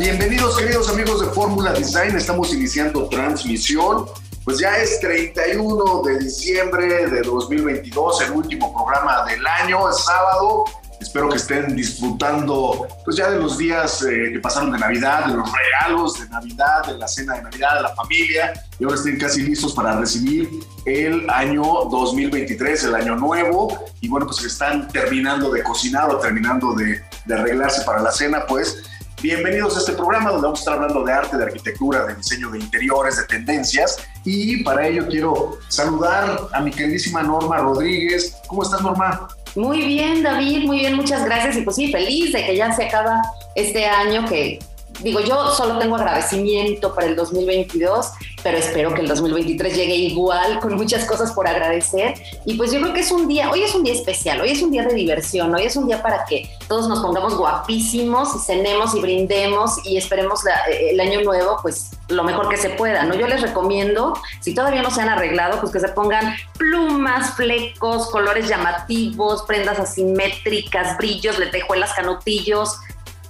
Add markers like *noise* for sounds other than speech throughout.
Bienvenidos queridos amigos de Fórmula Design, estamos iniciando transmisión, pues ya es 31 de diciembre de 2022, el último programa del año, es sábado, espero que estén disfrutando pues ya de los días eh, que pasaron de Navidad, de los regalos de Navidad, de la cena de Navidad, de la familia, y ahora estén casi listos para recibir el año 2023, el año nuevo, y bueno, pues están terminando de cocinar o terminando de arreglarse para la cena, pues Bienvenidos a este programa donde vamos a estar hablando de arte, de arquitectura, de diseño de interiores, de tendencias. Y para ello quiero saludar a mi queridísima Norma Rodríguez. ¿Cómo estás, Norma? Muy bien, David, muy bien, muchas gracias. Y pues sí, feliz de que ya se acaba este año que digo, yo solo tengo agradecimiento para el 2022, pero espero que el 2023 llegue igual, con muchas cosas por agradecer. Y pues yo creo que es un día, hoy es un día especial, hoy es un día de diversión, hoy es un día para que todos nos pongamos guapísimos y cenemos y brindemos y esperemos el año nuevo, pues lo mejor que se pueda, ¿no? Yo les recomiendo, si todavía no se han arreglado, pues que se pongan plumas, flecos, colores llamativos, prendas asimétricas, brillos, lentejuelas, canotillos,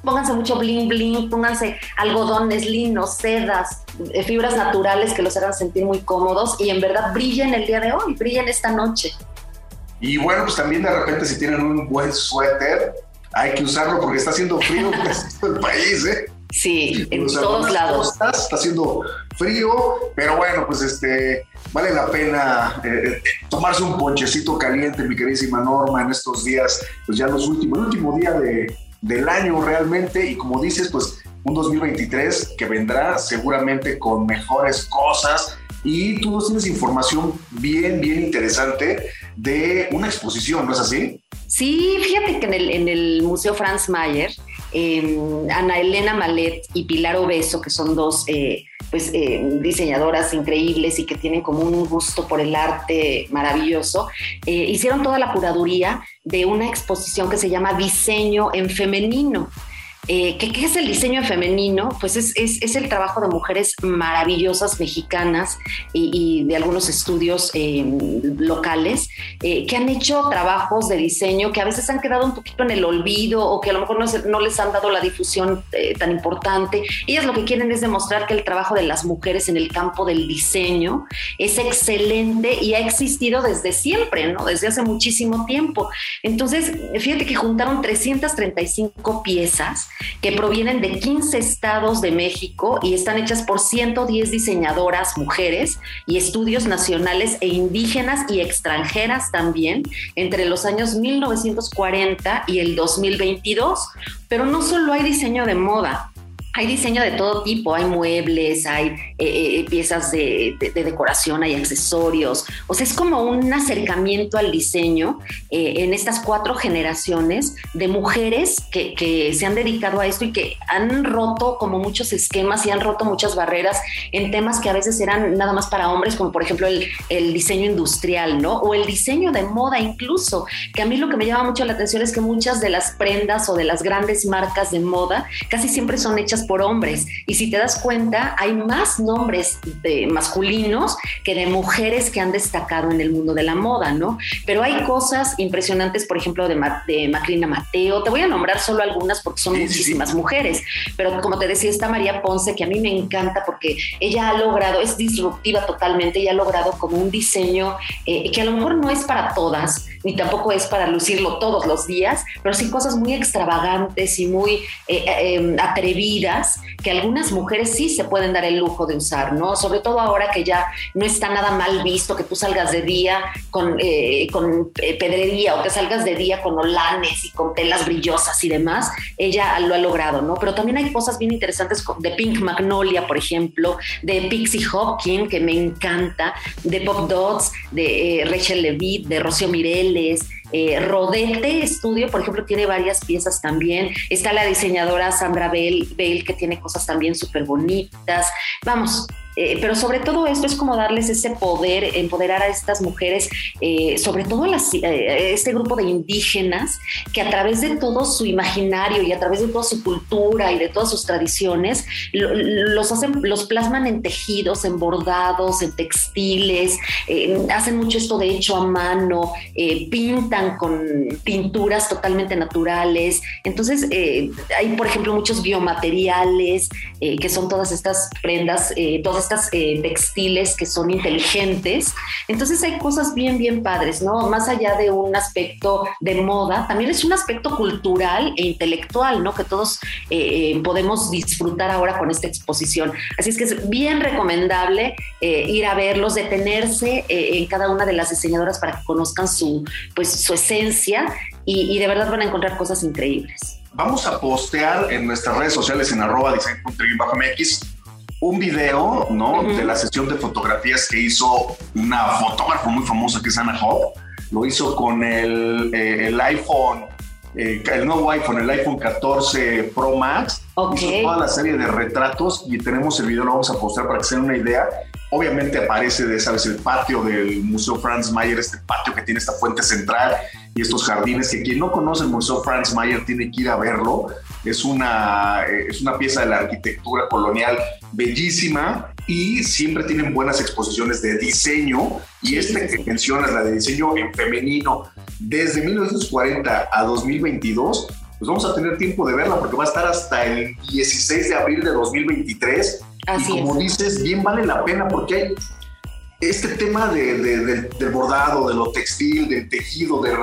Pónganse mucho bling bling, pónganse algodones linos, sedas, eh, fibras naturales que los hagan sentir muy cómodos y en verdad brillen el día de hoy, brillen esta noche. Y bueno, pues también de repente si tienen un buen suéter, hay que usarlo porque está haciendo frío en el país, ¿eh? Sí, en todos lados. está haciendo frío, pero bueno, pues este vale la pena eh, tomarse un ponchecito caliente, mi queridísima Norma, en estos días, pues ya los últimos, el último día de, del año realmente y como dices, pues un 2023 que vendrá seguramente con mejores cosas y tú tienes información bien, bien interesante de una exposición, ¿no es así? Sí, fíjate que en el, en el Museo Franz Mayer, em, Ana Elena Malet y Pilar Obeso, que son dos eh, pues, eh, diseñadoras increíbles y que tienen como un gusto por el arte maravilloso, eh, hicieron toda la curaduría de una exposición que se llama Diseño en Femenino. Eh, ¿qué, es el diseño femenino? Pues es, es, el trabajo de mujeres maravillosas mexicanas y, de algunos estudios eh, locales eh, que han hecho trabajos de diseño que a veces han quedado un poquito en el olvido o que a lo mejor no, no les han dado la difusión tan importante. Ellas lo que quieren es demostrar que el trabajo de las mujeres en el campo del diseño es excelente y ha existido desde siempre, ¿no? Desde hace muchísimo tiempo. Entonces, fíjate que juntaron 335 piezas que provienen de 15 estados de México y están hechas por 110 diseñadoras mujeres y estudios nacionales e indígenas y extranjeras también entre los años 1940 y el 2022. Pero no solo hay diseño de moda, hay diseño de todo tipo, hay muebles, hay eh, eh, piezas de, decoración, hay accesorios. O sea, es como un acercamiento al diseño eh, en estas cuatro generaciones de mujeres que, que, se han dedicado a esto y que han roto como muchos esquemas y han roto muchas barreras en temas que a veces eran nada más para hombres, como por ejemplo el, el diseño industrial, ¿no? O el diseño de moda incluso, que a mí lo que me llama mucho la atención es que muchas de las prendas o de las grandes marcas de moda casi siempre son hechas por hombres. Y si te das cuenta, hay más nombres de masculinos que de mujeres que han destacado en el mundo de la moda, ¿no? Pero hay cosas impresionantes, por ejemplo, de, de Macrina Mateo. Te voy a nombrar solo algunas porque son muchísimas mujeres. Pero como te decía, está María Ponce, que a mí me encanta porque ella ha logrado, es disruptiva totalmente, y ha logrado como un diseño eh, que a lo mejor no es para todas, ni tampoco es para lucirlo todos los días, pero sí cosas muy extravagantes y muy eh, eh, em, que algunas mujeres sí se pueden dar el lujo de usar, ¿no? Sobre todo ahora que ya no está nada mal visto que tú salgas de día con, eh, con pedrería o que salgas de día con olanes y con telas brillosas y demás, ella lo ha logrado, ¿no? Pero también hay cosas bien interesantes de Pink Magnolia, por ejemplo, de Pixie Hopkins, que me encanta, de Pop Dots, de Rachel Levitt, de Rocío Mirel, Eh, Rodete Estudio, por ejemplo, tiene varias piezas también. Está la diseñadora Sandra Bell, Bell que tiene cosas también súper bonitas. Vamos, eh, pero sobre todo esto es como darles ese poder, empoderar a estas mujeres, eh, sobre todo a eh, este grupo de indígenas, que a través de todo su imaginario y a través de toda su cultura y de todas sus tradiciones, los hacen, los plasman en tejidos, en bordados, en textiles, hacen mucho esto de hecho a mano, pintan con pinturas totalmente naturales. Entonces, hay, por ejemplo, muchos biomateriales, que son todas estas prendas, todas estas eh, textiles que son inteligentes. Entonces hay cosas bien, bien padres, ¿no? Más allá de un aspecto de moda, también es un aspecto cultural e intelectual, ¿no? Que todos eh, eh, podemos disfrutar ahora con esta exposición. Así es que es bien recomendable ir a verlos, detenerse en cada una de las diseñadoras para que conozcan su, pues, su esencia y, de verdad van a encontrar cosas increíbles. Vamos a postear en nuestras redes sociales en arroba design.mx un video, ¿no? De la sesión de fotografías que hizo una fotógrafa muy famosa que es Anna Hop. Lo hizo con el, eh, el iPhone, eh, el nuevo iPhone, el iPhone 14 Pro Max. Hizo toda la serie de retratos y tenemos el video, lo vamos a postar para que se den una idea. Obviamente aparece de, ¿sabes? El patio del Museo Franz Mayer, este patio que tiene esta fuente central y estos jardines que quien no conoce el Museo Franz Mayer tiene que ir a verlo. Es una, eh, es una pieza de la arquitectura colonial bellísima y siempre tienen buenas exposiciones de diseño. Y esta que mencionas, la de diseño en femenino, desde 1940 a 2022, pues vamos a tener tiempo de verla porque va a estar hasta el 16 de abril de 2023 y como dices, bien vale la pena porque hay este tema de, del bordado, de lo textil, del tejido, de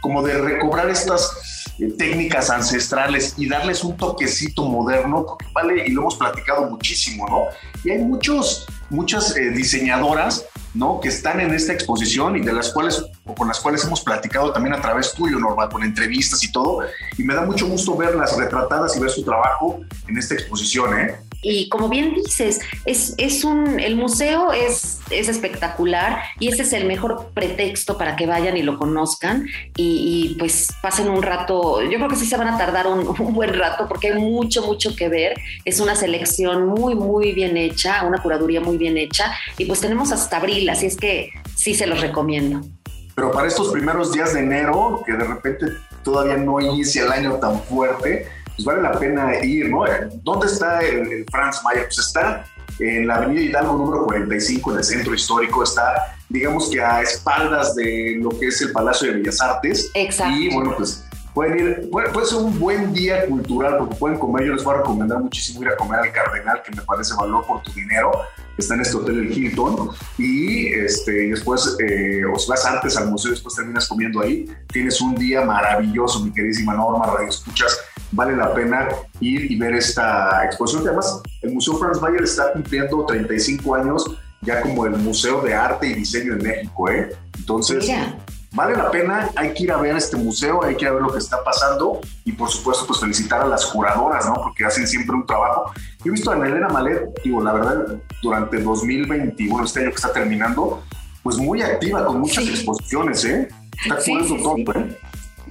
como de recobrar estas técnicas ancestrales y darles un toquecito moderno, porque vale, y lo hemos platicado muchísimo, ¿no? Y hay muchos, muchas eh, diseñadoras, ¿no? Que están en esta exposición y de las cuales, o con las cuales hemos platicado también a través tuyo, Norma, con entrevistas y todo, y me da mucho gusto verlas retratadas y ver su trabajo en esta exposición, ¿eh? Y como bien dices, es, es un, el museo es, es espectacular y ese es el mejor pretexto para que vayan y lo conozcan y, pues pasen un rato, yo creo que sí se van a tardar *laughs* un, buen rato porque hay mucho, mucho que ver. Es una selección muy, muy bien hecha, una curaduría muy bien hecha y pues tenemos hasta abril, así es que sí se los recomiendo. Pero para estos primeros días de enero, que de repente todavía no inicia el año tan fuerte, pues vale la pena ir, ¿no? ¿Dónde está el, Franz Mayer? Pues está en la Avenida Hidalgo número 45, en el centro histórico, está, digamos que a espaldas de lo que es el Palacio de Bellas Artes. Exacto. Y bueno, pues pueden ir, puede, ser un buen día cultural porque pueden comer, yo les voy a recomendar muchísimo ir a comer al Cardenal, que me parece valor por tu dinero, está en este hotel el Hilton, y este, después, eh, o si vas antes al museo y después terminas comiendo ahí, tienes un día maravilloso, mi queridísima Norma, Radio Escuchas, vale la pena ir y ver esta exposición, que además el Museo Franz Mayer está cumpliendo 35 años ya como el Museo de Arte y Diseño en México, ¿eh? Entonces, vale la pena, hay que ir a ver este museo, hay que ir a ver lo que está pasando y por supuesto pues felicitar a las curadoras, ¿no? Porque hacen siempre un trabajo. Yo he visto a Elena Malet, digo, la verdad, durante 2021, este año que está terminando, pues muy activa, con muchas exposiciones, ¿eh? Está sí, todo, ¿eh?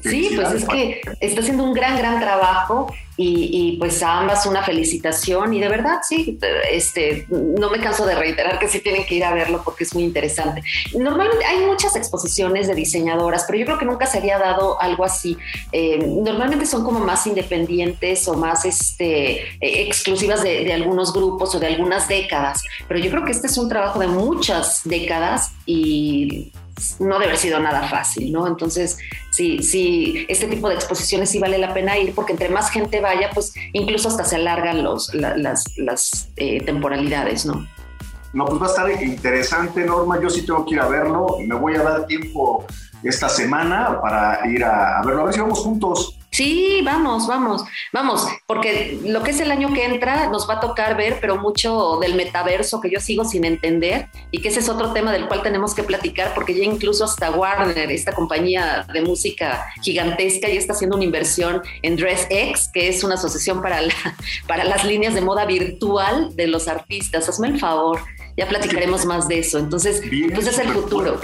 Sí, pues es que está haciendo un gran, gran trabajo y, pues a ambas una felicitación y de verdad, sí, este, no me canso de reiterar que sí tienen que ir a verlo porque es muy interesante. Normalmente hay muchas exposiciones de diseñadoras, pero yo creo que nunca se había dado algo así. Eh, normalmente son como más independientes o más este, e, exclusivas de, de algunos grupos o de algunas décadas, pero yo creo que este es un trabajo de muchas décadas y no debe haber sido nada fácil, ¿no? Entonces, sí, sí, este tipo de exposiciones sí vale la pena ir porque entre más gente vaya, pues incluso hasta se alargan los, las, eh, temporalidades, ¿no? No, pues va a estar interesante, Norma. Yo sí tengo que ir a verlo. Me voy a dar tiempo esta semana para ir a verlo. A ver si vamos juntos. Sí, vamos, vamos, vamos, porque lo que es el año que entra nos va a tocar ver, pero mucho del metaverso que yo sigo sin entender y que ese es otro tema del cual tenemos que platicar, porque ya incluso hasta Warner, esta compañía de música gigantesca, ya está haciendo una inversión en DressX, que es una asociación para, *laughs* para las líneas de moda virtual de los artistas. Hazme el favor, ya platicaremos más de eso. Entonces, pues es el futuro.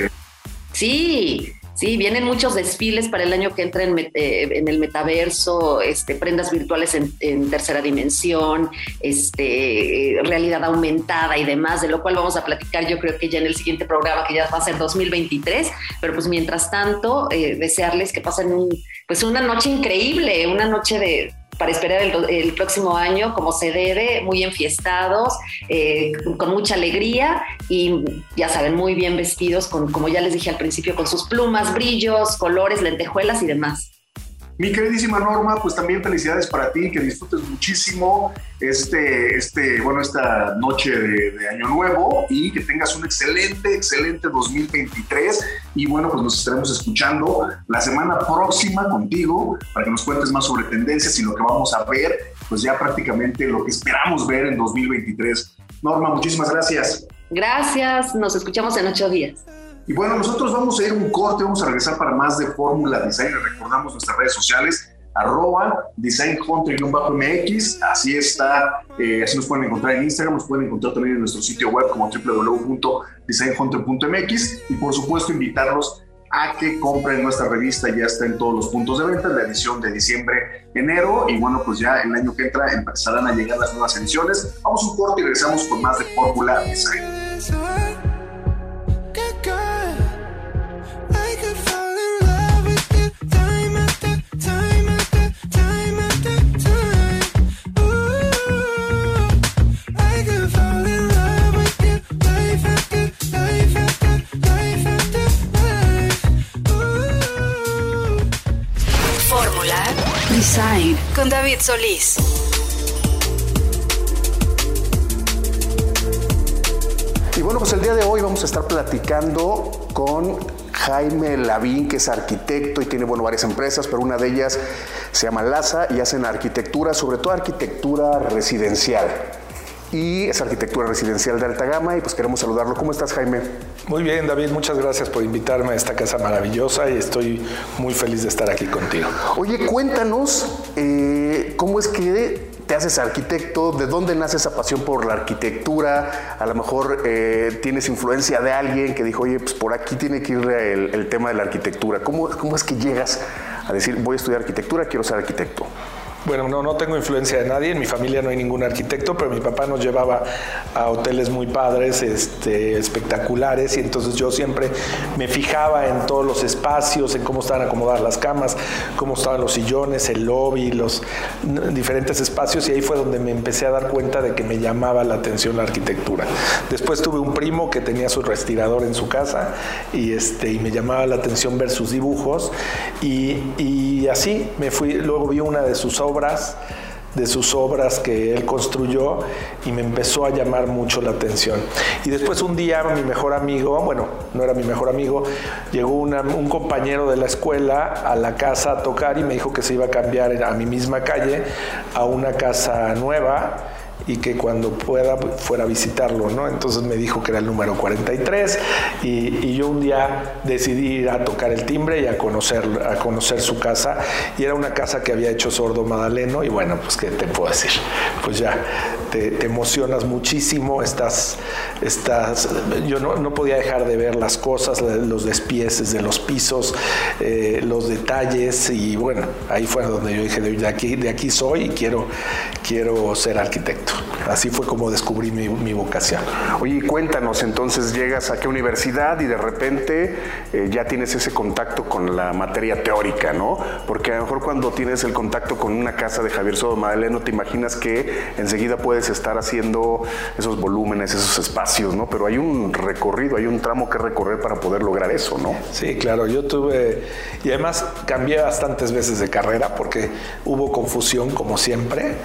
Sí, Sí, vienen muchos desfiles para el año que entra en, eh, el metaverso, este, prendas virtuales en, tercera dimensión, este, realidad aumentada y demás, de lo cual vamos a platicar yo creo que ya en el siguiente programa, que ya va a ser 2023, pero pues mientras tanto, eh, desearles que pasen un, pues una noche increíble, una noche de para esperar el, próximo año como se debe, muy enfiestados, eh, con mucha alegría y ya saben, muy bien vestidos, con, como ya les dije al principio, con sus plumas, brillos, colores, lentejuelas y demás. Mi queridísima Norma, pues también felicidades para ti, que disfrutes muchísimo este, este, bueno, esta noche de, Año Nuevo y que tengas un excelente, excelente 2023. Y bueno, pues nos estaremos escuchando la semana próxima contigo para que nos cuentes más sobre tendencias y lo que vamos a ver, pues ya prácticamente lo que esperamos ver en 2023. Norma, muchísimas gracias. Gracias, nos escuchamos en ocho días. Y bueno, nosotros vamos a ir un corte, vamos a regresar para más de Fórmula Design. Recordamos nuestras redes sociales, arroba designhunter-mx, así está, eh, así nos pueden encontrar en Instagram, nos pueden encontrar también en nuestro sitio web como www.designhunter.mx y por supuesto invitarlos a que compren nuestra revista, ya está en todos los puntos de venta, la edición de diciembre, enero, y bueno, pues ya el año que entra empezarán a llegar las nuevas ediciones. Vamos un corte y regresamos con más de Fórmula Design. Con David Solís. Y bueno, pues el día de hoy vamos a estar platicando con Jaime Lavín, que es arquitecto y tiene bueno, varias empresas, pero una de ellas se llama LASA y hacen arquitectura, sobre todo arquitectura residencial y es arquitectura residencial de alta gama y pues queremos saludarlo. ¿Cómo estás Jaime? Muy bien David, muchas gracias por invitarme a esta casa maravillosa y estoy muy feliz de estar aquí contigo. Oye, cuéntanos eh, cómo es que te haces arquitecto, de dónde nace esa pasión por la arquitectura, a lo mejor eh, tienes influencia de alguien que dijo, oye, pues por aquí tiene que ir el, el tema de la arquitectura. ¿Cómo, ¿Cómo es que llegas a decir, voy a estudiar arquitectura, quiero ser arquitecto? Bueno, no, no tengo influencia de nadie, en mi familia no hay ningún arquitecto, pero mi papá nos llevaba a hoteles muy padres, este, espectaculares, y entonces yo siempre me fijaba en todos los espacios, en cómo estaban acomodadas las camas, cómo estaban los sillones, el lobby, los diferentes espacios, y ahí fue donde me empecé a dar cuenta de que me llamaba la atención la arquitectura. Después tuve un primo que tenía su respirador en su casa y, este, y me llamaba la atención ver sus dibujos, y, y así me fui, luego vi una de sus obras, de sus obras que él construyó y me empezó a llamar mucho la atención. Y después un día mi mejor amigo, bueno, no era mi mejor amigo, llegó un compañero de la escuela a la casa a tocar y me dijo que se iba a cambiar a mi misma calle a una casa nueva y que cuando pueda fuera a visitarlo, ¿no? Entonces me dijo que era el número 43 y, y, yo un día decidí ir a tocar el timbre y a conocer, a conocer su casa y era una casa que había hecho Sordo Madaleno y bueno, pues qué te puedo decir, pues ya te, emocionas muchísimo, estás, estás yo no, no, podía dejar de ver las cosas, los despieces de los pisos, eh, los detalles y bueno, ahí fue donde yo dije, de aquí, de aquí soy y quiero, quiero ser arquitecto. Así fue como descubrí mi, vocación. Oye, cuéntanos, entonces llegas a qué universidad y de repente eh, ya tienes ese contacto con la materia teórica, ¿no? Porque a lo mejor cuando tienes el contacto con una casa de Javier Madaleno, te imaginas que enseguida puedes estar haciendo esos volúmenes, esos espacios, ¿no? Pero hay un recorrido, hay un tramo que recorrer para poder lograr eso, ¿no? Sí, claro, yo tuve, y además cambié bastantes veces de carrera porque hubo confusión como siempre,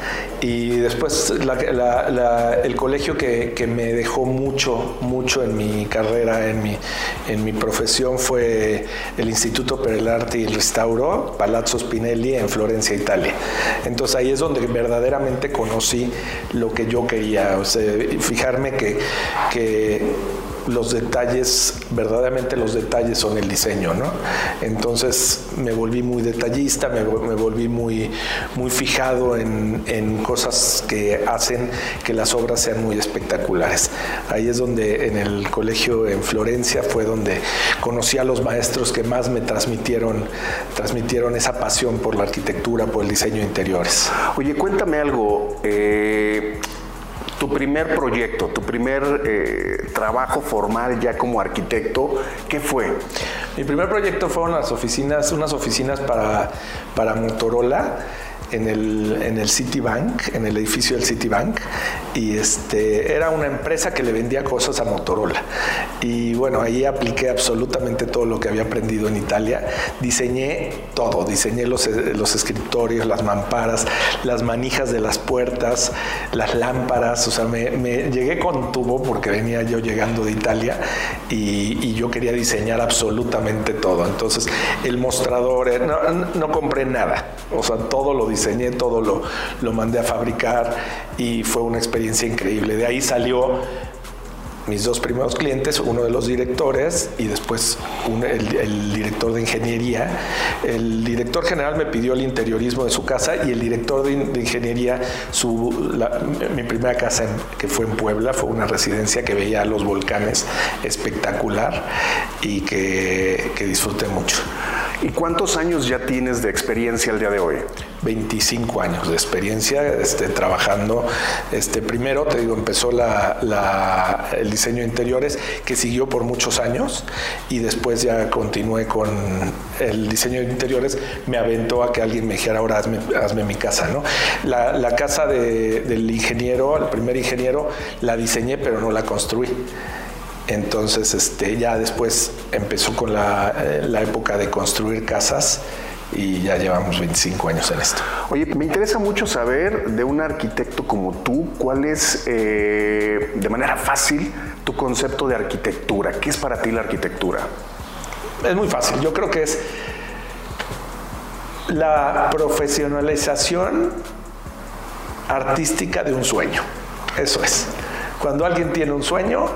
y después la el colegio que, me dejó mucho, mucho en mi carrera, en mi, en mi profesión, fue el Instituto per el Arte y el Restauro, Palazzo Spinelli, en Florencia, Italia. Entonces ahí es donde verdaderamente conocí lo que yo quería, fijarme que los detalles, verdaderamente los detalles son el diseño, ¿no? Entonces me volví muy detallista, me, volví muy, muy fijado en, en, cosas que hacen que las obras sean muy espectaculares. Ahí es donde en el colegio en Florencia fue donde conocí a los maestros que más me transmitieron, transmitieron esa pasión por la arquitectura, por el diseño de interiores. Oye, cuéntame algo. Eh, tu primer proyecto, tu primer eh, trabajo formal ya como arquitecto, ¿qué fue? Mi primer proyecto fueron las oficinas, unas oficinas para, para Motorola en el, en el Citibank, en el edificio del Citibank, y este, era una empresa que le vendía cosas a Motorola. Y bueno, ahí apliqué absolutamente todo lo que había aprendido en Italia. Diseñé todo, diseñé los, los escritorios, las mamparas, las manijas de las puertas, las lámparas, o sea, me, llegué con tubo porque venía yo llegando de Italia y, y yo quería diseñar absolutamente todo. Entonces, el mostrador, eh, no, no compré nada, o sea, todo lo diseñé diseñé todo, lo, lo mandé a fabricar y fue una experiencia increíble. De ahí salió mis dos primeros clientes, uno de los directores y después el, director de ingeniería. El director general me pidió el interiorismo de su casa y el director de, ingeniería, su, mi primera casa que fue en Puebla, fue una residencia que veía los volcanes espectacular y que, que disfruté mucho. ¿Y cuántos años ya tienes de experiencia al día de hoy? 25 años de experiencia este, trabajando. Este, primero, te digo, empezó la, el diseño de interiores que siguió por muchos años y después ya continué con el diseño de interiores. Me aventó a que alguien me dijera, ahora hazme, mi casa. ¿no? La, casa del ingeniero, el primer ingeniero, la diseñé pero no la construí. Entonces, este, ya después empezó con la, eh, la, época de construir casas y ya llevamos 25 años en esto. Oye, me interesa mucho saber de un arquitecto como tú, cuál es, eh, de manera fácil, tu concepto de arquitectura. ¿Qué es para ti la arquitectura? Es muy fácil. Yo creo que es la profesionalización artística de un sueño. Eso es. Cuando alguien tiene un sueño,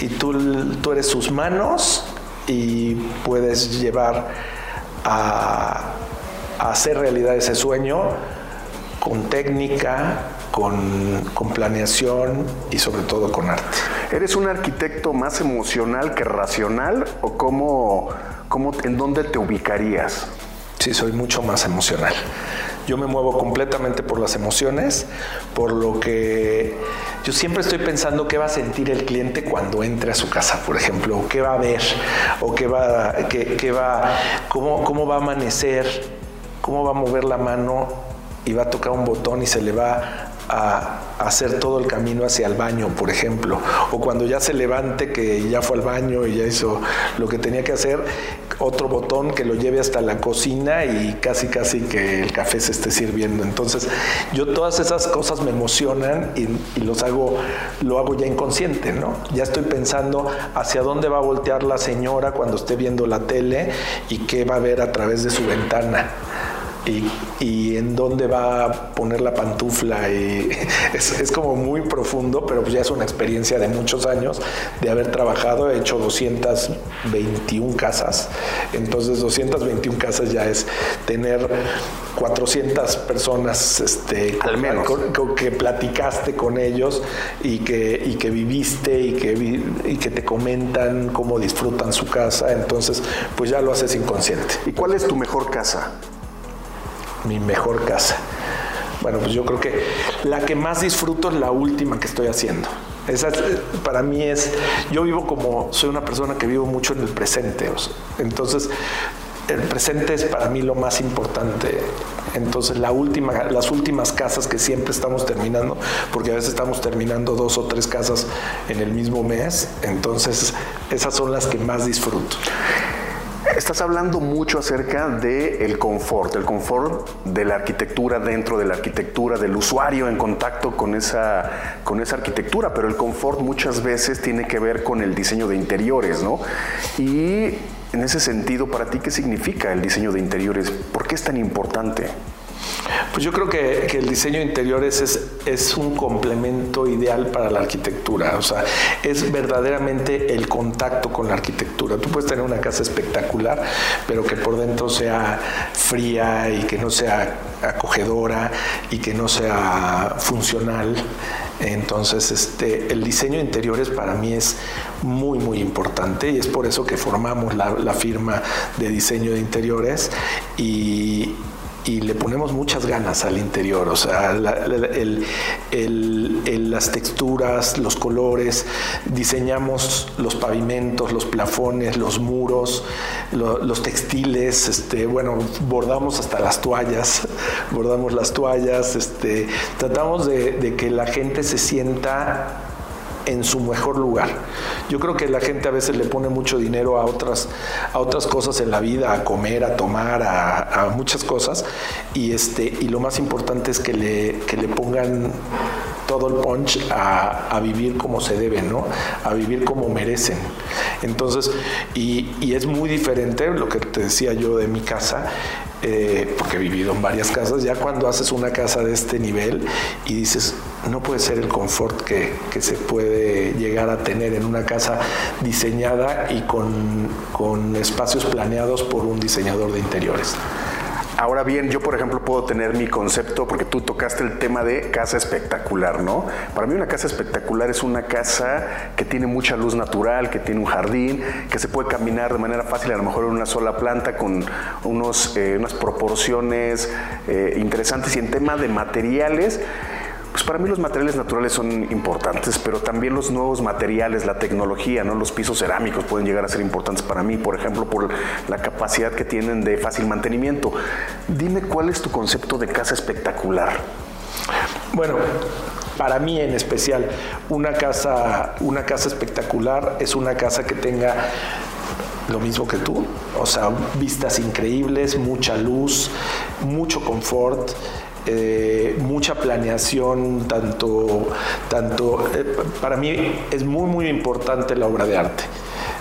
y tú, tú eres sus manos y puedes llevar a, hacer realidad ese sueño con técnica, con, con, planeación y sobre todo con arte. ¿Eres un arquitecto más emocional que racional o cómo, cómo, en dónde te ubicarías? Sí, soy mucho más emocional. Yo me muevo completamente por las emociones, por lo que yo siempre estoy pensando qué va a sentir el cliente cuando entre a su casa, por ejemplo, o qué va a ver, o qué va, qué, va, cómo, cómo va a amanecer, cómo va a mover la mano y va a tocar un botón y se le va a hacer todo el camino hacia el baño, por ejemplo, o cuando ya se levante que ya fue al baño y ya hizo lo que tenía que hacer, otro botón que lo lleve hasta la cocina y casi casi que el café se esté sirviendo. Entonces, yo todas esas cosas me emocionan y, los hago, lo hago ya inconsciente, ¿no? Ya estoy pensando hacia dónde va a voltear la señora cuando esté viendo la tele y qué va a ver a través de su ventana y, en dónde va a poner la pantufla. Y *laughs* es, como muy profundo, pero ya es una experiencia de muchos años de haber trabajado. He hecho 221 casas. Entonces 221 casas ya es tener 400 personas este, Al menos. que platicaste con ellos y que, y que viviste y que, y que te comentan cómo disfrutan su casa. Entonces, pues ya lo haces inconsciente. ¿Y cuál es tu mejor casa? Mi mejor casa. Bueno, pues yo creo que la que más disfruto es la última que estoy haciendo. Esa para mí es, yo vivo como, soy una persona que vivo mucho en el presente. entonces, el presente es para mí lo más importante. Entonces, la última, las últimas casas que siempre estamos terminando, porque a veces estamos terminando dos o tres casas en el mismo mes, entonces esas son las que más disfruto. Estás hablando mucho acerca del el confort, el confort de la arquitectura dentro de la arquitectura, del usuario en contacto con esa, con esa arquitectura, pero el confort muchas veces tiene que ver con el diseño de interiores, ¿no? Y en ese sentido, para ti, ¿qué significa el diseño de interiores? ¿Por qué es tan importante? Pues yo creo que, el diseño de interiores es, un complemento ideal para la arquitectura, o sea, es verdaderamente el contacto con la arquitectura. Tú puedes tener una casa espectacular, pero que por dentro sea fría y que no sea acogedora y que no sea funcional. Entonces, este, el diseño de interiores para mí es muy, muy importante y es por eso que formamos la, la firma de diseño de interiores y, y le ponemos muchas ganas al interior, o sea, las texturas, los colores, diseñamos los pavimentos, los plafones, los muros, los textiles, este, bueno, bordamos hasta las toallas, bordamos las toallas, este, tratamos de que la gente se sienta en su mejor lugar. Yo creo que la gente a veces le pone mucho dinero a otras, a otras cosas en la vida, a comer, a tomar, a, muchas cosas, y, este, y lo más importante es que le, que le pongan todo el punch a, vivir como se debe, ¿no? A vivir como merecen. Entonces, y, es muy diferente lo que te decía yo de mi casa, eh, porque he vivido en varias casas, ya cuando haces una casa de este nivel y dices, no puede ser el confort que, se puede llegar a tener en una casa diseñada y con espacios planeados por un diseñador de interiores. Ahora bien, yo por ejemplo puedo tener mi concepto, porque tú tocaste el tema de casa espectacular, ¿no? Para mí una casa espectacular es una casa que tiene mucha luz natural, que tiene un jardín, que se puede caminar de manera fácil, a lo mejor en una sola planta, con unos, eh, unas proporciones eh, interesantes. Y en tema de materiales, pues para mí los materiales naturales son importantes, pero también los nuevos materiales, la tecnología, ¿no? Los pisos cerámicos pueden llegar a ser importantes para mí, por ejemplo, por la capacidad que tienen de fácil mantenimiento. Dime cuál es tu concepto de casa espectacular. Bueno, para mí en especial, una casa, una casa espectacular es una casa que tenga lo mismo que tú, o sea, vistas increíbles, mucha luz, mucho confort, eh, mucha planeación, tanto, tanto eh, para mí es muy, muy importante la obra de arte.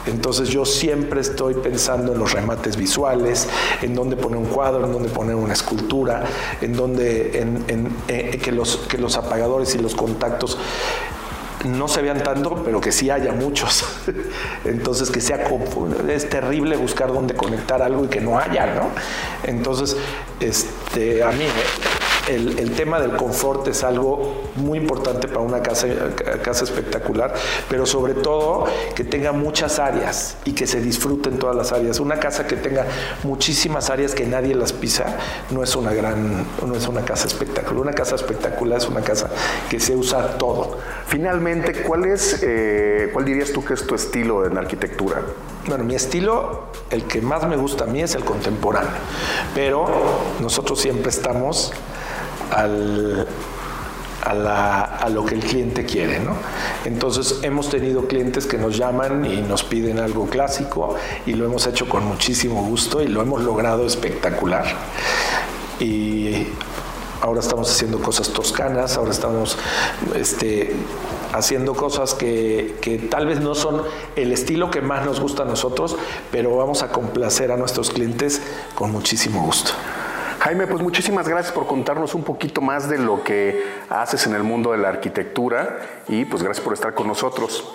Entonces yo siempre estoy pensando en los remates visuales, en dónde poner un cuadro, en dónde poner una escultura, en dónde en, eh, que, los, que los apagadores y los contactos no se vean tanto, pero que sí haya muchos. *laughs* Entonces, que sea es terrible buscar dónde conectar algo y que no haya, ¿no? Entonces, este, a mí el, tema del confort es algo muy importante para una casa, casa espectacular, pero sobre todo que tenga muchas áreas y que se disfruten todas las áreas. Una casa que tenga muchísimas áreas que nadie las pisa no es una gran, no es una casa espectacular. Una casa espectacular es una casa que se usa todo. Finalmente, ¿cuál es, eh, cuál dirías tú que es tu estilo en arquitectura? Bueno, mi estilo, el que más me gusta a mí es el contemporáneo, pero nosotros siempre estamos al, a, lo que el cliente quiere. ¿no? Entonces hemos tenido clientes que nos llaman y nos piden algo clásico y lo hemos hecho con muchísimo gusto y lo hemos logrado espectacular. Y ahora estamos haciendo cosas toscanas, ahora estamos este, haciendo cosas que, que, tal vez no son el estilo que más nos gusta a nosotros, pero vamos a complacer a nuestros clientes con muchísimo gusto. Jaime, pues muchísimas gracias por contarnos un poquito más de lo que haces en el mundo de la arquitectura y pues gracias por estar con nosotros.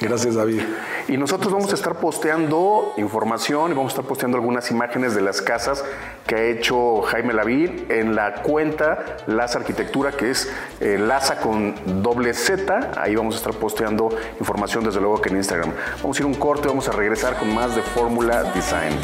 Gracias, David. Y nosotros vamos a estar posteando información y vamos a estar posteando algunas imágenes de las casas que ha hecho Jaime Lavín en la cuenta Laza Arquitectura, que es eh, Laza con doble Z. Ahí vamos a estar posteando información, desde luego, que en Instagram. Vamos a ir un corte, vamos a regresar con más de Fórmula Design.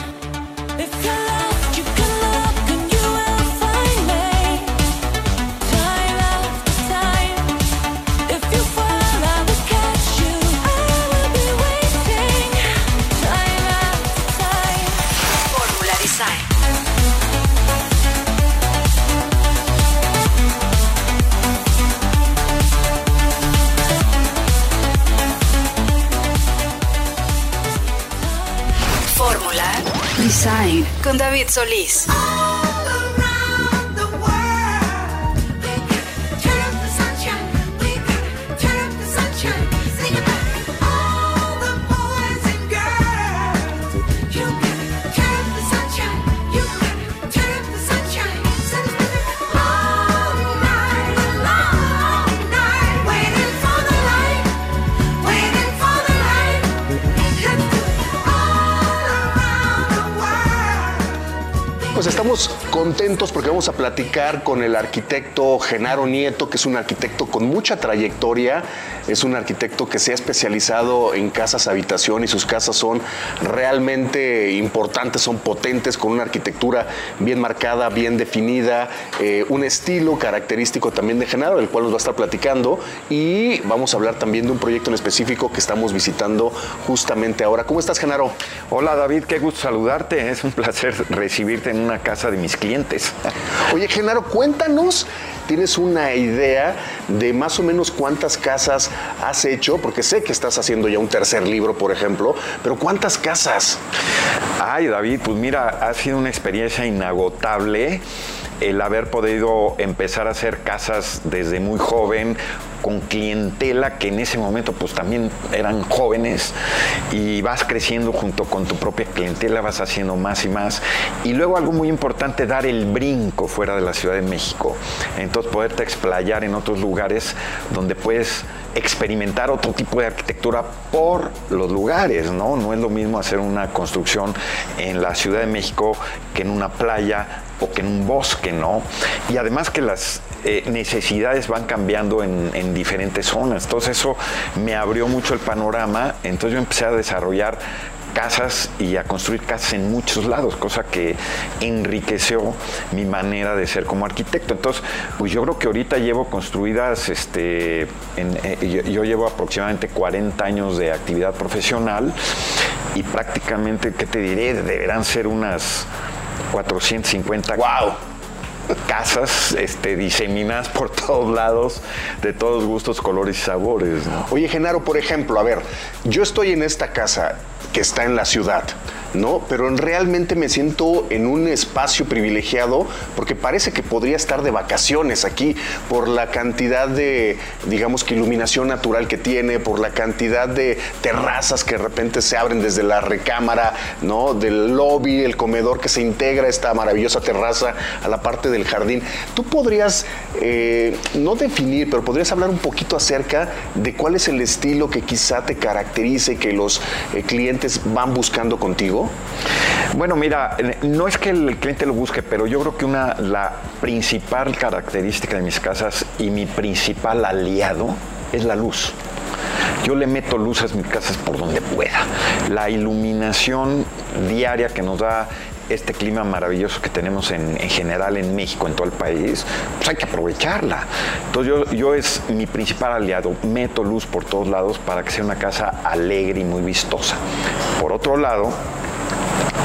Con David Solís. Estamos contentos porque vamos a platicar con el arquitecto Genaro Nieto, que es un arquitecto con mucha trayectoria, es un arquitecto que se ha especializado en casas habitación y sus casas son realmente importantes, son potentes, con una arquitectura bien marcada, bien definida, eh, un estilo característico también de Genaro, del cual nos va a estar platicando y vamos a hablar también de un proyecto en específico que estamos visitando justamente ahora. ¿Cómo estás, Genaro? Hola, David, qué gusto saludarte. Es un placer recibirte en una casa de mis clientes. Oye, Genaro, cuéntanos, ¿tienes una idea de más o menos cuántas casas has hecho? Porque sé que estás haciendo ya un tercer libro, por ejemplo, pero ¿cuántas casas? Ay, David, pues mira, ha sido una experiencia inagotable el haber podido empezar a hacer casas desde muy joven con clientela que en ese momento pues también eran jóvenes y vas creciendo junto con tu propia clientela, vas haciendo más y más. Y luego algo muy importante, dar el brinco fuera de la Ciudad de México. Entonces poderte explayar en otros lugares donde puedes experimentar otro tipo de arquitectura por los lugares, ¿no? No es lo mismo hacer una construcción en la Ciudad de México que en una playa o que en un bosque, ¿no? Y además que las eh, necesidades van cambiando en, en, diferentes zonas. Entonces eso me abrió mucho el panorama. Entonces yo empecé a desarrollar casas y a construir casas en muchos lados, cosa que enriqueció mi manera de ser como arquitecto. Entonces, pues yo creo que ahorita llevo construidas, este, eh, yo, yo, llevo aproximadamente 40 años de actividad profesional y prácticamente, ¿qué te diré? Deberán ser unas 450. ¡Wow! Casas este, diseminadas por *laughs* todos lados, de todos gustos, colores y sabores. Oye, Genaro, por ejemplo, a ver, yo estoy en esta casa que está en la ciudad. ¿No? Pero realmente me siento en un espacio privilegiado porque parece que podría estar de vacaciones aquí por la cantidad de, digamos que iluminación natural que tiene, por la cantidad de terrazas que de repente se abren desde la recámara, ¿no? Del lobby, el comedor que se integra esta maravillosa terraza a la parte del jardín. Tú podrías, eh, no definir, pero podrías hablar un poquito acerca de cuál es el estilo que quizá te caracterice, que los eh, clientes van buscando contigo. Bueno, mira, no es que el cliente lo busque, pero yo creo que una, la principal característica de mis casas y mi principal aliado es la luz. Yo le meto luz a mis casas por donde pueda. La iluminación diaria que nos da este clima maravilloso que tenemos en, en, general en México, en todo el país, pues hay que aprovecharla. Entonces yo es mi principal aliado, meto luz por todos lados para que sea una casa alegre y muy vistosa. Por otro lado,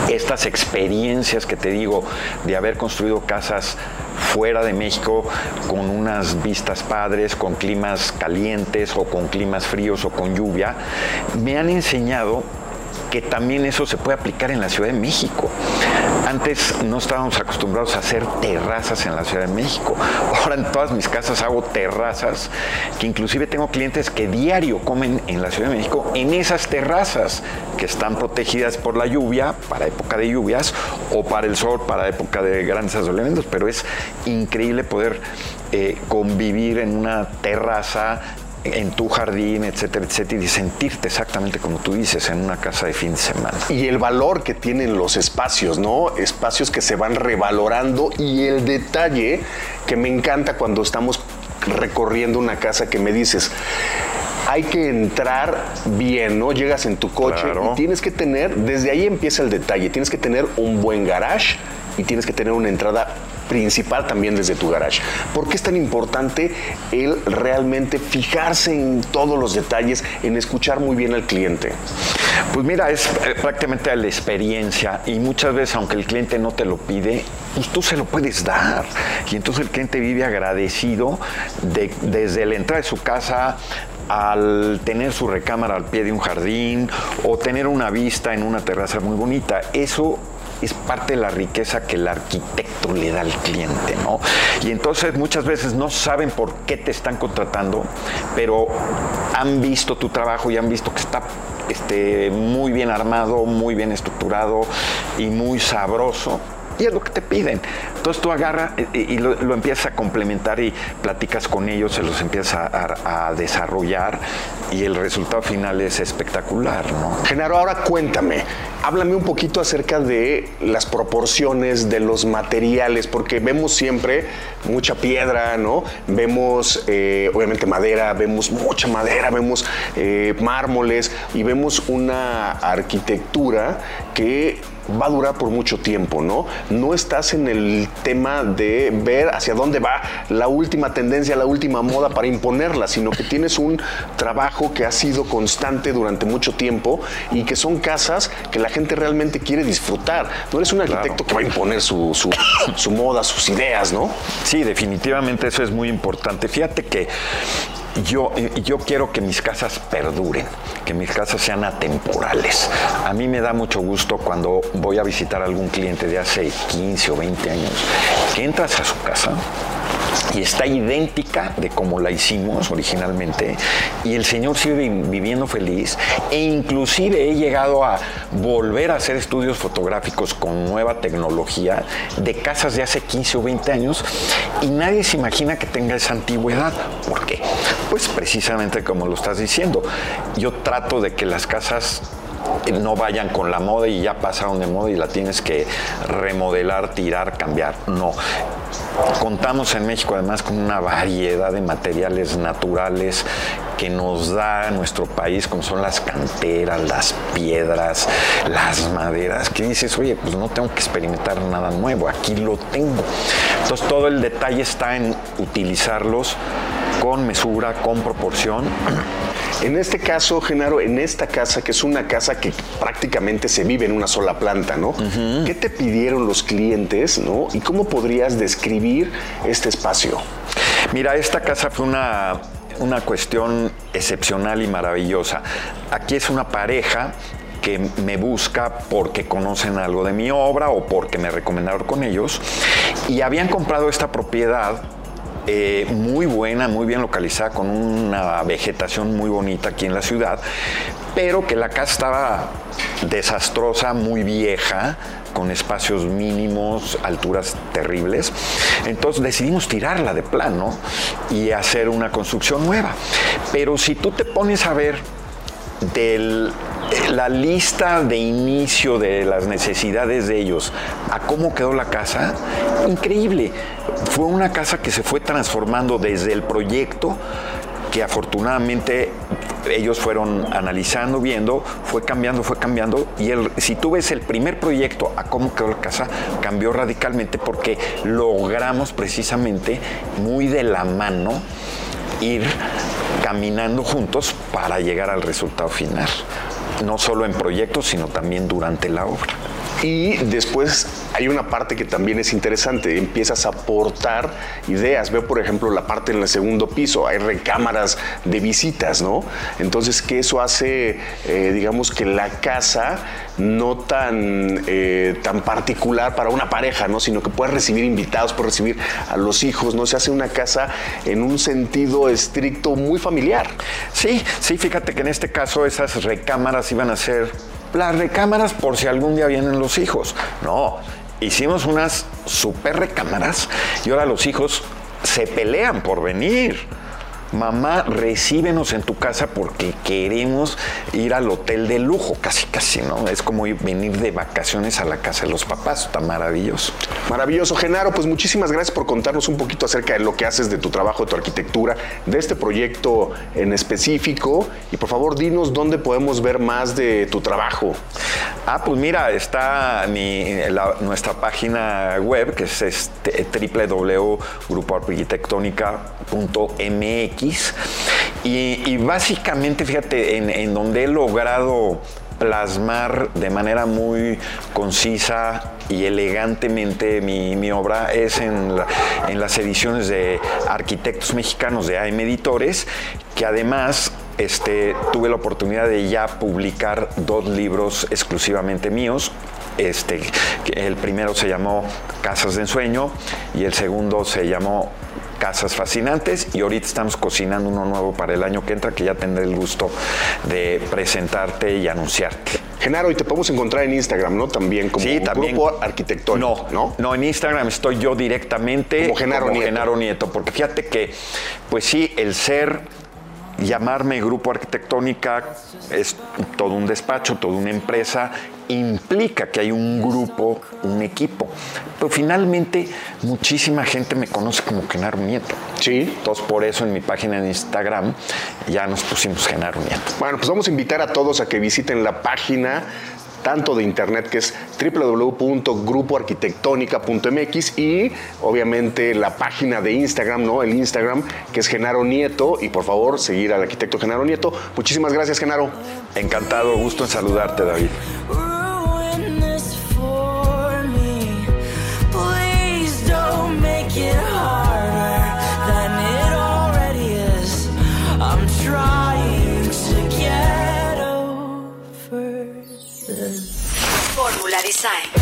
estas experiencias que te digo de haber construido casas fuera de México con unas vistas padres, con climas calientes o con climas fríos o con lluvia, me han enseñado que también eso se puede aplicar en la Ciudad de México. Antes no estábamos acostumbrados a hacer terrazas en la Ciudad de México. *laughs* Ahora en todas mis casas hago terrazas, que inclusive tengo clientes que diario comen en la Ciudad de México en esas terrazas que están protegidas por la lluvia, para época de lluvias, o para el sol, para época de grandes asolamientos. Pero es increíble poder eh, convivir en una terraza en tu jardín, etcétera, etcétera, y sentirte exactamente como tú dices, en una casa de fin de semana. Y el valor que tienen los espacios, ¿no? Espacios que se van revalorando y el detalle que me encanta cuando estamos recorriendo una casa que me dices, hay que entrar bien, ¿no? Llegas en tu coche Claro. y tienes que tener, desde ahí empieza el detalle, tienes que tener un buen garage y tienes que tener una entrada principal también desde tu garage. ¿Por qué es tan importante el realmente fijarse en todos los detalles, en escuchar muy bien al cliente? Pues mira, es eh, prácticamente la experiencia y muchas veces, aunque el cliente no te lo pide, pues tú se lo puedes dar. Y entonces el cliente vive agradecido de- desde la entrada de su casa al tener su recámara al pie de un jardín o tener una vista en una terraza muy bonita. Eso es parte de la riqueza que el arquitecto le da al cliente, ¿no? Y entonces muchas veces no saben por qué te están contratando, pero han visto tu trabajo y han visto que está este, muy bien armado, muy bien estructurado y muy sabroso. Y es lo que te piden. Entonces tú agarras y, lo, empiezas a complementar y platicas con ellos, se los empiezas a, a, desarrollar y el resultado final es espectacular, ¿no? Genaro, ahora cuéntame, háblame un poquito acerca de las proporciones de los materiales, porque vemos siempre mucha piedra, ¿no? Vemos eh, obviamente madera, vemos mucha madera, vemos eh, mármoles y vemos una arquitectura que va a durar por mucho tiempo, ¿no? No estás en el tema de ver hacia dónde va la última tendencia, la última moda para imponerla, sino que tienes un trabajo que ha sido constante durante mucho tiempo y que son casas que la gente realmente quiere disfrutar. No eres un arquitecto que va a imponer su, su moda, sus ideas, ¿no? Sí, definitivamente eso es muy importante. Fíjate que yo, yo quiero que mis casas perduren, que mis casas sean atemporales. A mí me da mucho gusto cuando voy a visitar a algún cliente de hace 15 o 20 años, que entras a su casa y está idéntica de como la hicimos originalmente y el señor sigue viviendo feliz e inclusive he llegado a volver a hacer estudios fotográficos con nueva tecnología de casas de hace 15 o 20 años y nadie se imagina que tenga esa antigüedad. ¿Por qué? Pues precisamente como lo estás diciendo, yo trato de que las casas no vayan con la moda y ya pasaron de moda y la tienes que remodelar, tirar, cambiar. No. Contamos en México además con una variedad de materiales naturales que nos da nuestro país, como son las canteras, las piedras, las maderas, que dices, oye, pues no tengo que experimentar nada nuevo, aquí lo tengo. Entonces todo el detalle está en utilizarlos con mesura, con proporción en este caso, Genaro, en esta casa, que es una casa que prácticamente se vive en una sola planta, ¿no? ¿Qué te pidieron los clientes, ¿no? ¿Y cómo podrías describir este espacio? Mira, esta casa fue una, una cuestión excepcional y maravillosa. Aquí es una pareja que me busca porque conocen algo de mi obra o porque me recomendaron con ellos y habían comprado esta propiedad eh, muy buena, muy bien localizada, con una vegetación muy bonita aquí en la ciudad, pero que la casa estaba desastrosa, muy vieja, con espacios mínimos, alturas terribles. Entonces decidimos tirarla de plano y hacer una construcción nueva. Pero si tú te pones a ver de la lista de inicio de las necesidades de ellos a cómo quedó la casa, increíble. Fue una casa que se fue transformando desde el proyecto que afortunadamente ellos fueron analizando, viendo, fue cambiando, fue cambiando. Y el, si tú ves el primer proyecto a cómo quedó la casa, cambió radicalmente porque logramos precisamente muy de la mano ir caminando juntos para llegar al resultado final, no solo en proyectos, sino también durante la obra. Y después hay una parte que también es interesante, empiezas a aportar ideas. Veo, por ejemplo, la parte en el segundo piso, hay recámaras de visitas, ¿no? Entonces, que eso hace, eh, digamos, que la casa no tan, eh, tan particular para una pareja, ¿no? Sino que puedes recibir invitados, puedes recibir a los hijos, ¿no? Se hace una casa en un sentido estricto muy familiar. Sí, sí, fíjate que en este caso esas recámaras iban a ser las recámaras por si algún día vienen los hijos. No, hicimos unas super recámaras y ahora los hijos se pelean por venir mamá, recíbenos en tu casa porque queremos ir al hotel de lujo, casi casi, ¿no? Es como venir de vacaciones a la casa de los papás, está maravilloso. Maravilloso, Genaro, pues muchísimas gracias por contarnos un poquito acerca de lo que haces de tu trabajo, de tu arquitectura, de este proyecto en específico y por favor dinos dónde podemos ver más de tu trabajo. Ah, pues mira, está nuestra página web que es este, www.grupoarquitectónica.mx y, básicamente, fíjate, en, donde he logrado plasmar de manera muy concisa y elegantemente mi, obra es en, las ediciones de arquitectos mexicanos de AM Editores, que además este, tuve la oportunidad de ya publicar dos libros exclusivamente míos. Este, el primero se llamó Casas de Ensueño y el segundo se llamó casas fascinantes y ahorita estamos cocinando uno nuevo para el año que entra que ya tendré el gusto de presentarte y anunciarte. Genaro, y te podemos encontrar en Instagram, ¿no? También como Sí, también. grupo arquitectónico, No, ¿no? no, en Instagram estoy yo directamente Como Genaro Nieto. Genaro Nieto, porque fíjate que, pues sí, el ser, llamarme grupo arquitectónica es todo un despacho, toda una empresa, implica que hay un grupo, un equipo. Pero finalmente muchísima gente me conoce como Genaro Nieto. Sí. Entonces por eso en mi página de Instagram ya nos pusimos Genaro Nieto. Bueno, pues vamos a invitar a todos a que visiten la página tanto de internet que es www.grupoarquitectónica.mx y obviamente la página de Instagram, ¿no? El Instagram que es Genaro Nieto y por favor seguir al arquitecto Genaro Nieto. Muchísimas gracias, Genaro. Encantado, gusto en saludarte, David. Traumatized.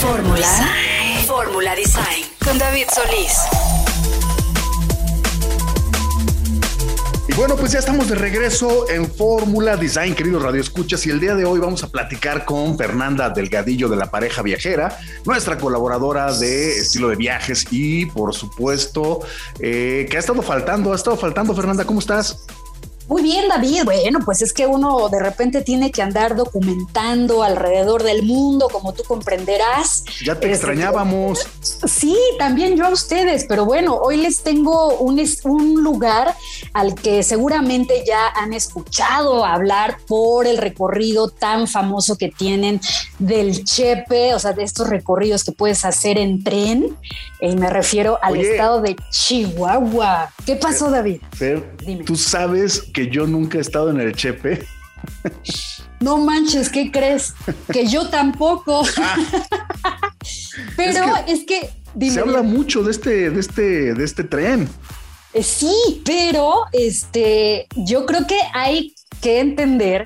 Fórmula. Fórmula Design. Con David Solís. Bueno, pues ya estamos de regreso en Fórmula Design, queridos radioescuchas, y el día de hoy vamos a platicar con Fernanda Delgadillo de la pareja viajera, nuestra colaboradora de estilo de viajes y por supuesto eh, que ha estado faltando, ha estado faltando. Fernanda, ¿cómo estás? Muy bien, David. Bueno, pues es que uno de repente tiene que andar documentando alrededor del mundo, como tú comprenderás. Ya te Este, extrañábamos. Sí, también yo a ustedes, pero bueno, hoy les tengo un, un lugar al que seguramente ya han escuchado hablar por el recorrido tan famoso que tienen del Chepe, o sea, de estos recorridos que puedes hacer en tren. Y me refiero al Oye. estado de Chihuahua. ¿Qué pasó, David? Fer, Dime. tú sabes que yo nunca he estado en el Chepe. No manches, ¿qué crees? Que yo tampoco. *laughs* Pero es que, dime, Se habla mucho de este, de este, de este tren. Eh, sí, pero este, yo creo que hay que entender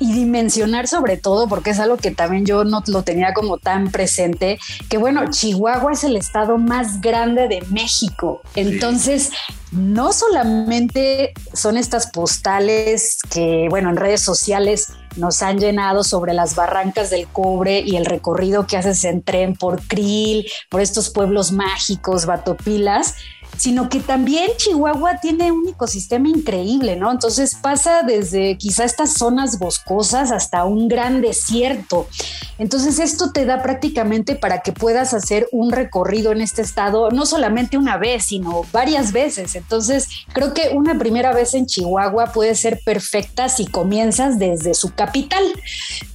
y dimensionar sobre todo, porque es algo que también yo no lo tenía como tan presente, que bueno, Chihuahua es el estado más grande de México. Entonces, no solamente son estas postales que, bueno, en redes sociales nos han llenado sobre las barrancas del cobre y el recorrido que haces en tren por Krill, por estos pueblos mágicos, Batopilas, sino que también Chihuahua tiene un ecosistema increíble, ¿no? Entonces pasa desde quizá estas zonas boscosas hasta un gran desierto. Entonces esto te da prácticamente para que puedas hacer un recorrido en este estado, no solamente una vez, sino varias veces. Entonces creo que una primera vez en Chihuahua puede ser perfecta si comienzas desde su capital.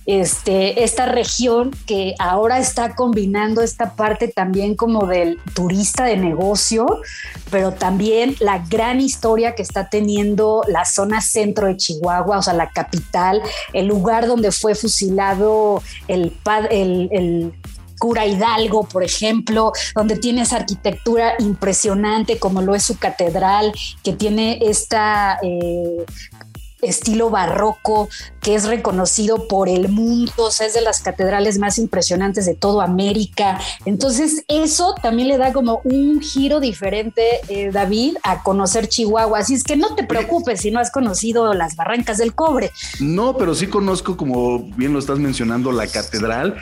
Este, esta región que ahora está combinando esta parte también como del turista de negocio, pero también la gran historia que está teniendo la zona centro de Chihuahua, o sea, la capital, el lugar donde fue fusilado el, el, el cura Hidalgo, por ejemplo, donde tiene esa arquitectura impresionante como lo es su catedral, que tiene esta... eh, estilo barroco que es reconocido por el mundo, o sea, es de las catedrales más impresionantes de toda América. Entonces, eso también le da como un giro diferente, eh, David, a conocer Chihuahua. Así es que no te preocupes si no has conocido las barrancas del cobre. No, pero sí conozco, como bien lo estás mencionando, la catedral.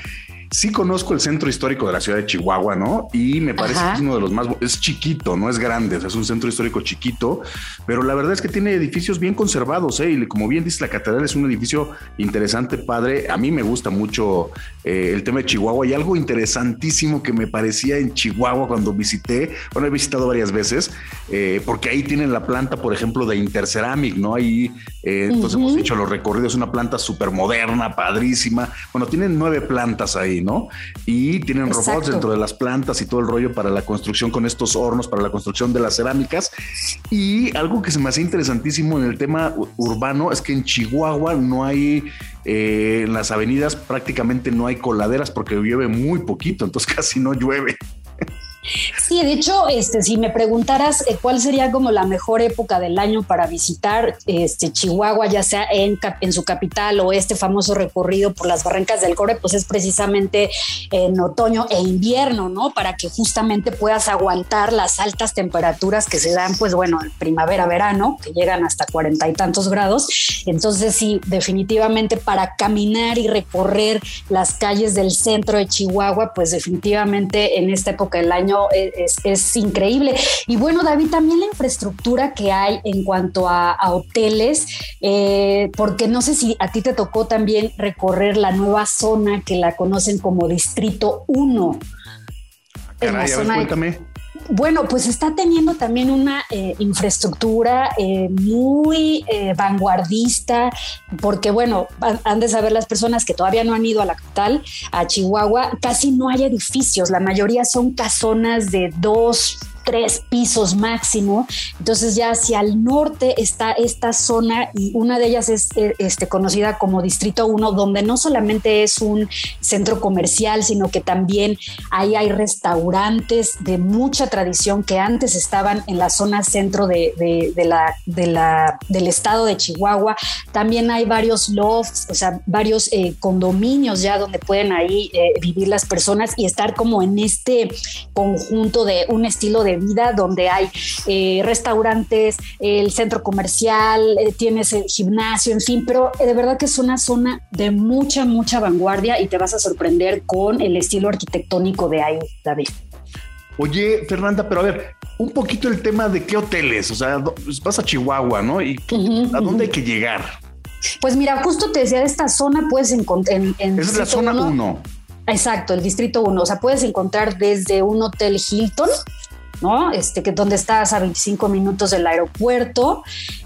Sí conozco el centro histórico de la ciudad de Chihuahua, ¿no? Y me parece Ajá. que es uno de los más... Es chiquito, no es grande, o sea, es un centro histórico chiquito, pero la verdad es que tiene edificios bien conservados, ¿eh? Y como bien dice la catedral, es un edificio interesante, padre. A mí me gusta mucho eh, el tema de Chihuahua y algo interesantísimo que me parecía en Chihuahua cuando visité, bueno, he visitado varias veces, eh, porque ahí tienen la planta, por ejemplo, de Interceramic, ¿no? Ahí, eh, entonces hemos hecho los recorridos, una planta súper moderna, padrísima. Bueno, tienen nueve plantas ahí, ¿no? Y tienen robots dentro de las plantas y todo el rollo para la construcción con estos hornos, para la construcción de las cerámicas. Y algo que se me hace interesantísimo en el tema urbano es que en Chihuahua no hay, eh, en las avenidas prácticamente no hay coladeras porque llueve muy poquito, entonces *laughs* casi no llueve. Sí, de hecho, este, si me preguntaras eh, cuál sería como la mejor época del año para visitar este, Chihuahua, ya sea en, en su capital o este famoso recorrido por las barrancas del Core, pues es precisamente en otoño e invierno, ¿no? Para que justamente puedas aguantar las altas temperaturas que se dan, pues bueno, en primavera, verano, que llegan hasta cuarenta y tantos grados. Entonces, sí, definitivamente para caminar y recorrer las calles del centro de Chihuahua, pues definitivamente en esta época del año es, es increíble. Y bueno, David, también la infraestructura que hay en cuanto a, a hoteles, eh, porque no sé si a ti te tocó también recorrer la nueva zona que la conocen como Distrito 1. En la Caray, ver, de- cuéntame. Bueno, pues está teniendo también una eh, infraestructura eh, muy eh, vanguardista, porque bueno, han, de saber las personas que todavía no han ido a la capital, a Chihuahua, casi no hay edificios, la mayoría son casonas de dos tres pisos máximo. Entonces ya hacia el norte está esta zona y una de ellas es eh, este, conocida como Distrito 1, donde no solamente es un centro comercial, sino que también ahí hay restaurantes de mucha tradición que antes estaban en la zona centro de, de- la- del estado de Chihuahua. También hay varios lofts, o sea, varios eh, condominios ya donde pueden ahí eh, vivir las personas y estar como en este conjunto de un estilo de vida donde hay eh, restaurantes, el centro comercial, eh, tienes el gimnasio, en fin, pero eh, de verdad que es una zona de mucha, mucha vanguardia y te vas a sorprender con el estilo arquitectónico de ahí, David. Oye, Fernanda, pero a ver, un poquito el tema de qué hoteles, o sea, pues vas a Chihuahua, ¿no? ¿Y a dónde hay que llegar? Pues mira, justo te decía, de esta zona puedes encontrar en, en es la zona uno- 1. Exacto, el distrito 1. O sea, puedes encontrar desde un hotel Hilton, ¿no? Este, que donde estás a 25 minutos del aeropuerto.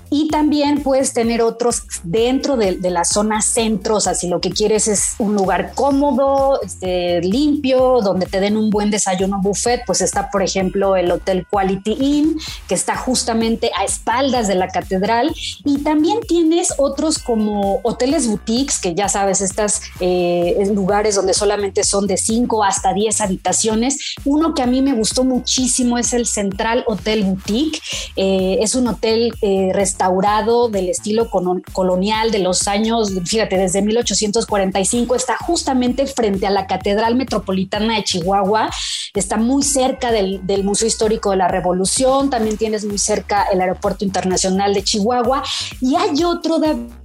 Y también puedes tener otros dentro de, de la zona centro, o sea, si lo que quieres es un lugar cómodo, este, limpio, donde te den un buen desayuno buffet, pues está, por ejemplo, el Hotel Quality Inn, que está justamente a espaldas de la catedral. Y también tienes otros como hoteles boutiques, que ya sabes, estas eh, lugares donde solamente son de 5 hasta 10 habitaciones. Uno que a mí me gustó muchísimo es el Central Hotel Boutique. Eh, es un hotel eh, restaurado del estilo colonial de los años, fíjate, desde 1845. Está justamente frente a la Catedral Metropolitana de Chihuahua. Está muy cerca del, del Museo Histórico de la Revolución. También tienes muy cerca el Aeropuerto Internacional de Chihuahua. Y hay otro,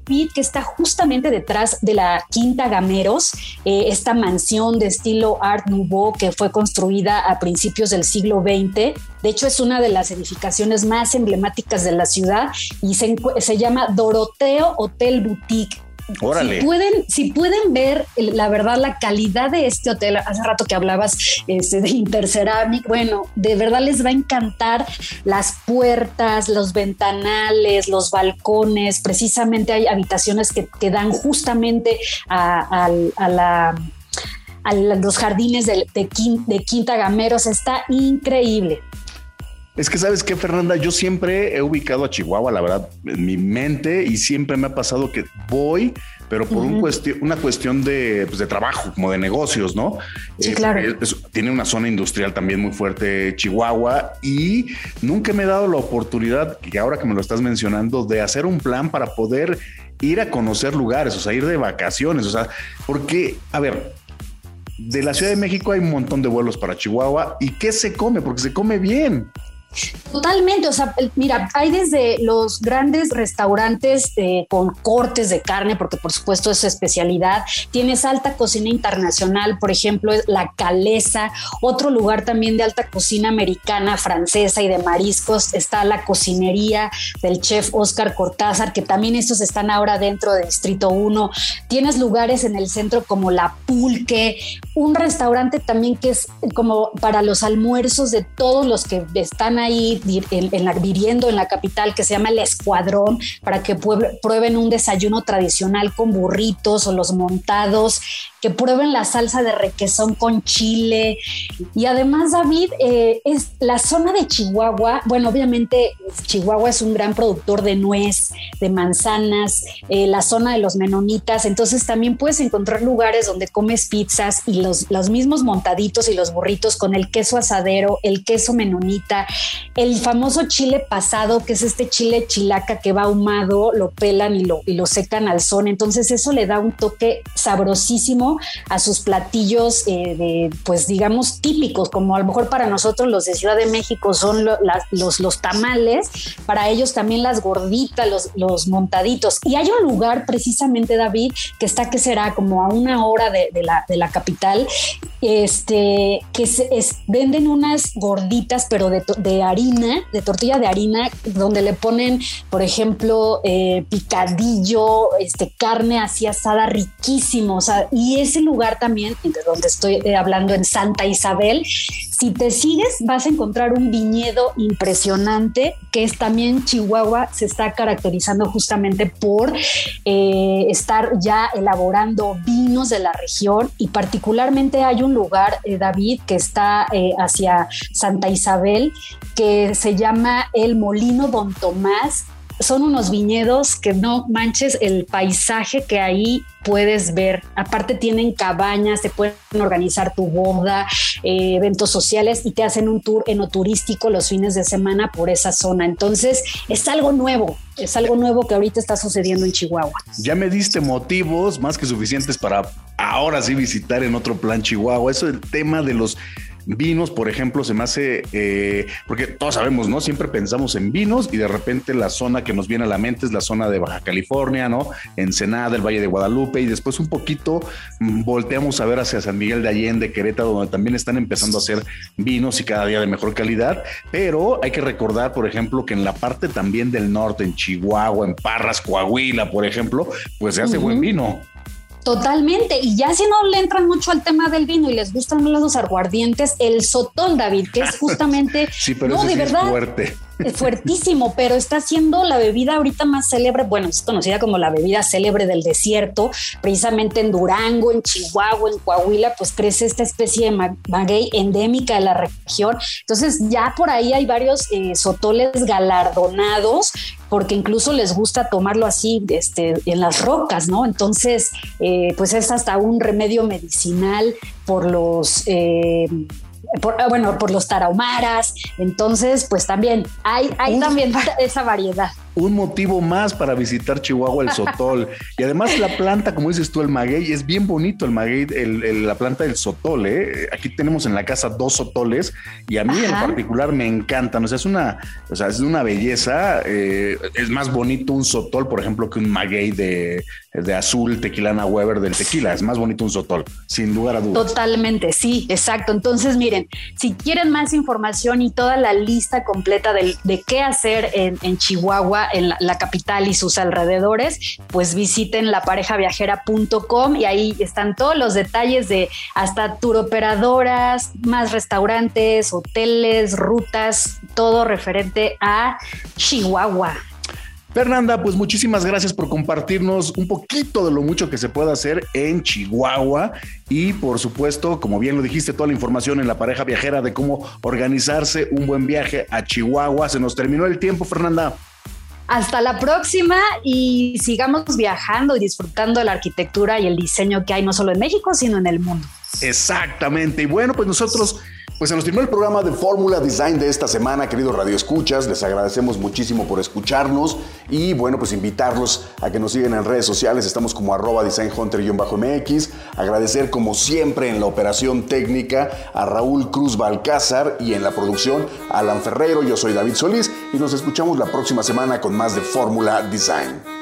Que está justamente detrás de la Quinta Gameros, eh, esta mansión de estilo Art Nouveau que fue construida a principios del siglo XX. De hecho, es una de las edificaciones más emblemáticas de la ciudad y se, se llama Doroteo Hotel Boutique. Si pueden, si pueden ver, la verdad, la calidad de este hotel, hace rato que hablabas este, de Interceramic, bueno, de verdad les va a encantar las puertas, los ventanales, los balcones, precisamente hay habitaciones que, que dan justamente a, los jardines de Quinta Gameros, está increíble. Es que sabes qué, Fernanda, yo siempre he ubicado a Chihuahua, la verdad, en mi mente y siempre me ha pasado que voy, pero por un cuestión, una cuestión de, pues, de trabajo, como de negocios, ¿no? Sí, Eh, claro. es- tiene una zona industrial también muy fuerte Chihuahua y nunca me he dado la oportunidad, y ahora que me lo estás mencionando, de hacer un plan para poder ir a conocer lugares, o sea, ir de vacaciones, o sea, porque, a ver, de la Ciudad de México hay un montón de vuelos para Chihuahua y ¿qué se come? Porque se come bien. Totalmente, o sea, mira, hay desde los grandes restaurantes eh, con cortes de carne, porque por supuesto es su especialidad. Tienes alta cocina internacional, por ejemplo, La Calesa. Otro lugar también de alta cocina americana, francesa y de mariscos está la cocinería del chef Oscar Cortázar, que también estos están ahora dentro de Distrito 1. Tienes lugares en el centro como La Pulque, un restaurante también que es como para los almuerzos de todos los que están ahí en- en la- viviendo en la capital que se llama El Escuadrón para que prueben un desayuno tradicional con burritos o los montados, que prueben la salsa de requesón con chile. Y además, David, eh, es la zona de Chihuahua. Bueno, obviamente Chihuahua es un gran productor de nuez, de manzanas, eh, la zona de los menonitas. Entonces también puedes encontrar lugares donde comes pizzas y los, los mismos montaditos y los burritos con el queso asadero, el queso menonita, el famoso chile pasado, que es este chile chilaca que va ahumado, lo pelan y lo, y lo secan al sol. Entonces eso le da un toque sabrosísimo a sus platillos eh, pues digamos, típicos, como a lo mejor para nosotros los de Ciudad de México son los, los tamales, para ellos también las gorditas, los, los montaditos. Y hay un lugar precisamente, David, que está, que será como a una hora de la, de la capital, este, que se, venden unas gorditas, pero de harina, de tortilla de harina, donde le ponen, por ejemplo, eh, picadillo, este, carne así asada riquísimo. O sea, y ese lugar también, de donde estoy eh, hablando en Santa Isabel, si te sigues, vas a encontrar un viñedo impresionante que es también Chihuahua, se está caracterizando justamente por eh, estar ya elaborando vinos de la región y particularmente hay un lugar, eh, David, que está eh, hacia Santa Isabel, que se llama el Molino Don Tomás. Son unos viñedos que no manches el paisaje que ahí puedes ver. Aparte tienen cabañas, te pueden organizar tu boda, eh, eventos sociales y te hacen un tour enoturístico los fines de semana por esa zona. Entonces es algo nuevo, es algo nuevo que ahorita está sucediendo en Chihuahua. Ya me diste motivos más que suficientes para ahora sí visitar en otro plan Chihuahua. Eso el tema de los vinos, por ejemplo, se me hace, eh, porque todos sabemos, ¿no? Siempre pensamos en vinos y de repente la zona que nos viene a la mente es la zona de Baja California, ¿no? Ensenada, el Valle de Guadalupe y después un poquito mm, volteamos a ver hacia San Miguel de Allende, Querétaro, donde también están empezando a hacer vinos y cada día de mejor calidad, pero hay que recordar, por ejemplo, que en la parte también del norte, en Chihuahua, en Parras, Coahuila, por ejemplo, pues se hace buen vino. Totalmente. Y ya si no le entran mucho al tema del vino y les gustan los aguardientes, el sotol, David, que es *laughs* justamente. Sí, pero no, ese de sí es verdad. fuerte. *laughs* Fuertísimo, pero está siendo la bebida ahorita más célebre, bueno, es conocida como la bebida célebre del desierto, precisamente en Durango, en Chihuahua, en Coahuila, pues crece esta especie de ma- maguey endémica de la región. Entonces ya por ahí hay varios eh, sotoles galardonados, porque incluso les gusta tomarlo así este, en las rocas, ¿no? Entonces, eh, pues es hasta un remedio medicinal por los... eh, por, ah, bueno, por los tarahumaras. Entonces, pues también hay, hay también esa variedad. Un motivo más para visitar Chihuahua, el *laughs* sotol. y además la planta, como dices tú, el maguey, es bien bonito el maguey, el- el- la planta del sotol. ¿eh? Aquí tenemos en la casa dos sotoles y a mí en particular me encantan. O sea, es una, o sea, es una belleza. eh, es más bonito un sotol, por ejemplo, que un maguey de, de azul tequilana Weber del tequila. Es más bonito un sotol, sin lugar a dudas. Totalmente, sí, exacto. Entonces, miren, si quieren más información y toda la lista completa del- de, qué hacer en, en Chihuahua, en la, capital y sus alrededores, pues visiten laparejaviajera.com y ahí están todos los detalles de hasta turoperadoras, más restaurantes, hoteles, rutas, todo referente a Chihuahua. Fernanda, pues muchísimas gracias por compartirnos un poquito de lo mucho que se puede hacer en Chihuahua y por supuesto, como bien lo dijiste, toda la información en la pareja viajera de cómo organizarse un buen viaje a Chihuahua. Se nos terminó el tiempo, Fernanda. Hasta la próxima y sigamos viajando y disfrutando de la arquitectura y el diseño que hay no solo en México, sino en el mundo. Exactamente. Y bueno, pues nosotros, pues se nos terminó el programa de Fórmula Design de esta semana, queridos Radio Escuchas. Les agradecemos muchísimo por escucharnos y bueno, pues invitarlos a que nos sigan en redes sociales. Estamos como arroba designhunter-mx. Agradecer como siempre en la operación técnica a Raúl Cruz Balcázar y en la producción a Alan Ferreiro. Yo soy David Solís y nos escuchamos la próxima semana con más de Fórmula Design.